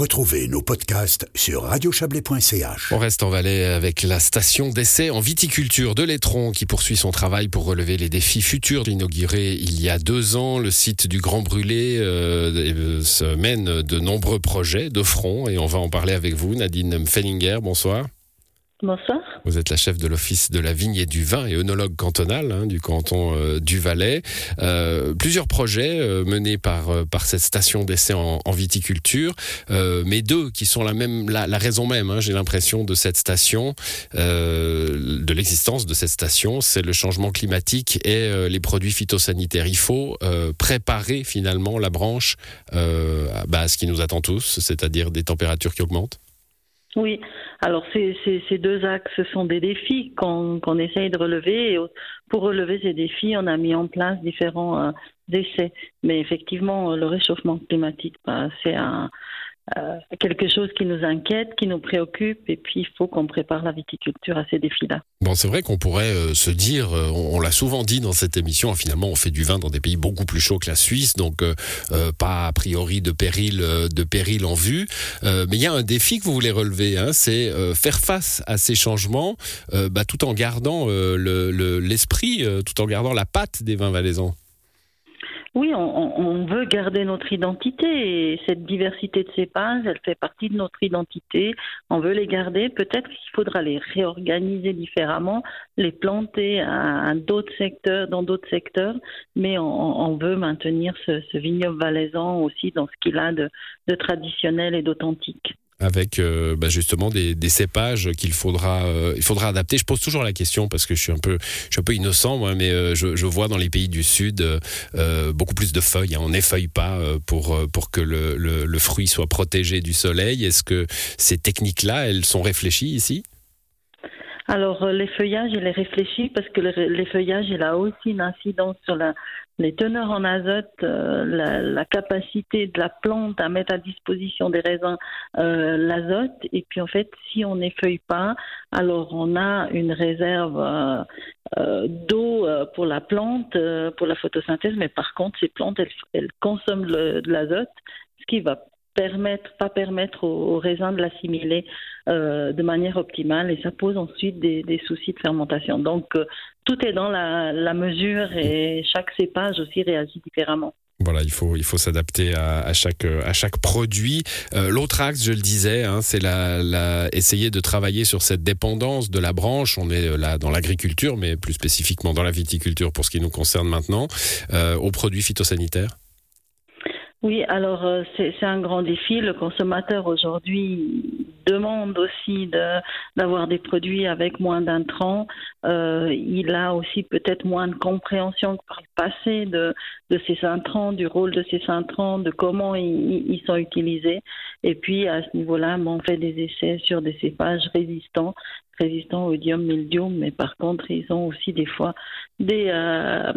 Retrouvez nos podcasts sur radiochablais.ch. On reste en Valais avec la station d'essai en viticulture de l'Étron qui poursuit son travail pour relever les défis futurs. Inauguré il y a deux ans, le site du Grand Brûlé euh, se mène de nombreux projets de front et on va en parler avec vous, Nadine Fellinger. Bonsoir. Bonsoir. Vous êtes la chef de l'Office de la vigne et du vin et œnologue cantonal hein, du canton euh, du Valais. Euh, plusieurs projets euh, menés par, par cette station d'essai en, en, viticulture, mais deux qui sont la, même, la, la raison même, hein, j'ai l'impression, de cette station, de l'existence de cette station, c'est le changement climatique et les produits phytosanitaires. Il faut préparer finalement la branche bah, à ce qui nous attend tous, c'est-à-dire des températures qui augmentent. Oui, alors ces, ces, deux axes sont des défis qu'on qu essaye de relever. Et pour relever ces défis, on a mis en place différents euh, essais. Mais effectivement, le réchauffement climatique, bah, c'est un, euh, quelque chose qui nous inquiète, qui nous préoccupe, et puis il faut qu'on prépare la viticulture à ces défis-là. Bon, c'est vrai qu'on pourrait euh, se dire, euh, on, l'a souvent dit dans cette émission, finalement on fait du vin dans des pays beaucoup plus chauds que la Suisse, donc euh, pas a priori de péril, de péril en vue. mais il y a un défi que vous voulez relever, hein, c'est faire face à ces changements, bah, tout en gardant l'esprit, le, le, tout en gardant la patte des vins valaisans. Oui, on, on, veut garder notre identité et cette diversité de cépages, elle fait partie de notre identité. On veut les garder. Peut-être qu'il faudra les réorganiser différemment, les planter à, d'autres secteurs, dans d'autres secteurs, mais on, veut maintenir ce, vignoble valaisan aussi dans ce qu'il a de traditionnel et d'authentique avec euh, bah justement des, cépages qu'il faudra euh, il faudra adapter. Je pose toujours la question parce que je suis un peu je suis un peu innocent moi, mais euh, je, vois dans les pays du sud beaucoup plus de feuilles. Hein. On n'effeuille pas pour pour que le, le, le, fruit soit protégé du soleil. Est-ce que ces techniques là elles sont réfléchies ici? Alors, l'effeuillage, il est réfléchi parce que l'effeuillage, il a aussi une incidence sur les teneurs en azote, euh, la, capacité de la plante à mettre à disposition des raisins euh, l'azote. Et puis, en fait, si on n'effeuille pas, alors on a une réserve euh, euh d'eau euh, pour la plante, pour la photosynthèse, mais par contre, ces plantes, elles, consomment de l'azote, ce qui va permettre, pas permettre aux, aux raisins de l'assimiler euh, de manière optimale et ça pose ensuite des, soucis de fermentation. Donc euh, tout est dans la, mesure et chaque cépage aussi réagit différemment. Voilà, il faut il faut s'adapter à, chaque à chaque produit. Euh, L'autre axe, je le disais, hein, c'est la, essayer de travailler sur cette dépendance de la branche. On est là dans l'agriculture, mais plus spécifiquement dans la viticulture pour ce qui nous concerne maintenant, aux produits phytosanitaires. Oui, alors euh, c'est un grand défi. Le consommateur aujourd'hui demande aussi d'avoir de, des produits avec moins d'intrants. Euh, il a aussi peut-être moins de compréhension que par le passé de, de ces intrants, du rôle de ces intrants, de comment ils, sont utilisés. Et puis à ce niveau-là, on fait des essais sur des cépages résistants résistants au dium mildium, mais par contre, ils ont aussi des fois des, euh,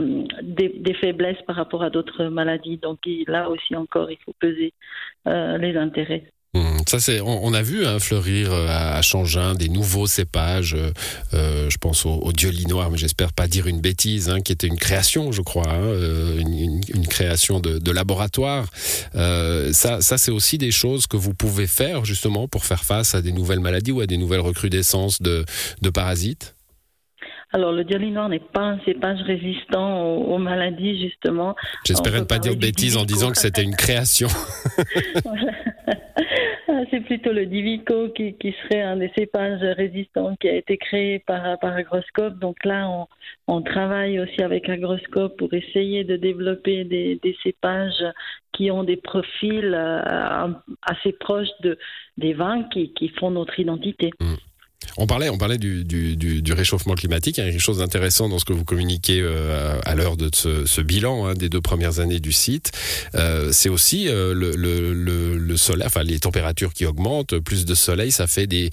faiblesses par rapport à d'autres maladies. Donc là aussi encore, il faut peser euh, les intérêts. Mmh, ça c'est, on, on, a vu hein, fleurir euh, à Changin des nouveaux cépages. Euh, euh, je pense au, au noir, mais j'espère pas dire une bêtise, hein, qui était une création, je crois, hein, une, une, une, création de, de laboratoire. Euh, ça, ça c'est aussi des choses que vous pouvez faire justement pour faire face à des nouvelles maladies ou à des nouvelles recrudescences de, de parasites? Alors, le diolinoir n'est pas un cépage résistant aux, aux maladies, justement. J'espérais ne pas dire de bêtises en disant que c'était une création. C'est plutôt le Divico qui, qui, serait un des cépages résistants qui a été créé par, par Agroscope. Donc là, on, on, travaille aussi avec Agroscope pour essayer de développer des, cépages qui ont des profils euh, assez proches de, des vins qui, qui font notre identité. Mmh. On parlait, on parlait du, réchauffement climatique. Il y a quelque chose d'intéressant dans ce que vous communiquez euh, à l'heure de ce, bilan hein, des deux premières années du site. Euh, c'est aussi euh, le, le, le, le, soleil, enfin les températures qui augmentent, plus de soleil, ça fait des,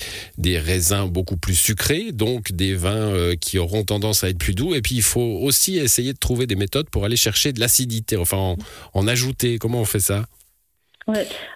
raisins beaucoup plus sucrés, donc des vins qui auront tendance à être plus doux. Et puis il faut aussi essayer de trouver des méthodes pour aller chercher de l'acidité, enfin en, en ajouter. Comment on fait ça?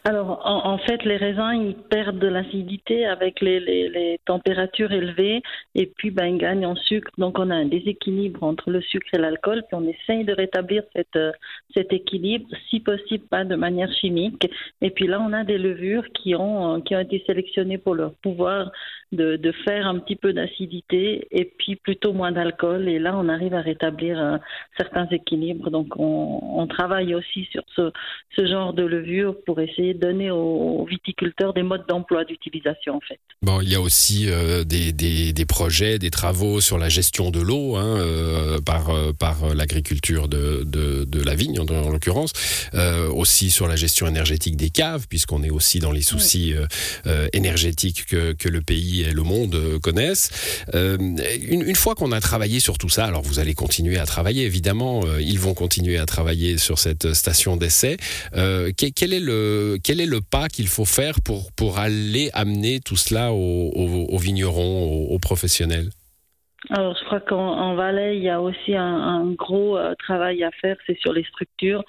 Alors, en, fait, les raisins, ils perdent de l'acidité avec les, températures élevées et puis ben, ils gagnent en sucre. Donc, on a un déséquilibre entre le sucre et l'alcool. Puis, on essaye de rétablir euh, cet équilibre, si possible pas de manière chimique. Et puis là, on a des levures qui ont, euh, été sélectionnées pour leur pouvoir de, faire un petit peu d'acidité et puis plutôt moins d'alcool. Et là, on arrive à rétablir euh, certains équilibres. Donc, on, travaille aussi sur ce, ce genre de levure pour essayer de donner aux viticulteurs des modes d'emploi d'utilisation en fait. Bon, il y a aussi euh, des, des, des, projets, des travaux sur la gestion de l'eau hein, euh, par, euh, par l'agriculture de, de, de, la vigne en, en l'occurrence, euh, aussi sur la gestion énergétique des caves puisqu'on est aussi dans les soucis oui. énergétiques que, que, le pays et le monde connaissent. Une, une, fois qu'on a travaillé sur tout ça, alors vous allez continuer à travailler évidemment, ils vont continuer à travailler sur cette station d'essai. quel est quel est le pas qu'il faut faire pour, pour aller amener tout cela aux, aux, aux vignerons, aux, professionnels alors, je crois qu'en Valais, il y a aussi un, un gros euh, travail à faire, c'est sur les structures.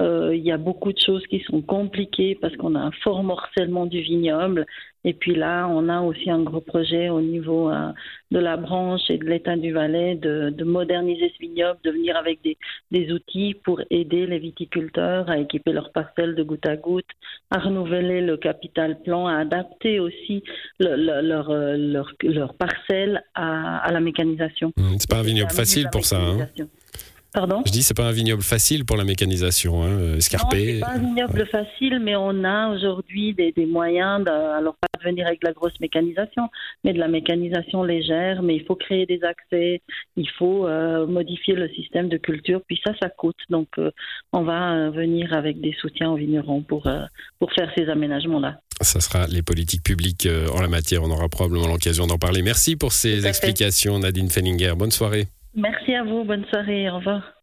Euh, il y a beaucoup de choses qui sont compliquées parce qu'on a un fort morcellement du vignoble. Et puis là, on a aussi un gros projet au niveau euh, de la branche et de l'État du Valais de, de, moderniser ce vignoble, de venir avec des, des, outils pour aider les viticulteurs à équiper leurs parcelles de goutte à goutte, à renouveler le capital plan, à adapter aussi le, le, leur, leur, leur, parcelle à, à la mécanisation. Mmh, c'est pas un vignoble facile pour ça. Hein Pardon Je dis c'est pas un vignoble facile pour la mécanisation, hein, escarpé. Non, pas un vignoble ouais. facile, mais on a aujourd'hui des, des, moyens, de, alors pas de venir avec de la grosse mécanisation, mais de la mécanisation légère. Mais il faut créer des accès, il faut euh, modifier le système de culture, puis ça, ça coûte. Donc euh, on va euh, venir avec des soutiens aux vignerons pour euh, pour faire ces aménagements-là. Ça sera les politiques publiques euh, en la matière. On aura probablement l'occasion d'en parler. Merci pour ces explications, Nadine Fellinger. Bonne soirée. Merci à vous, bonne soirée, au revoir.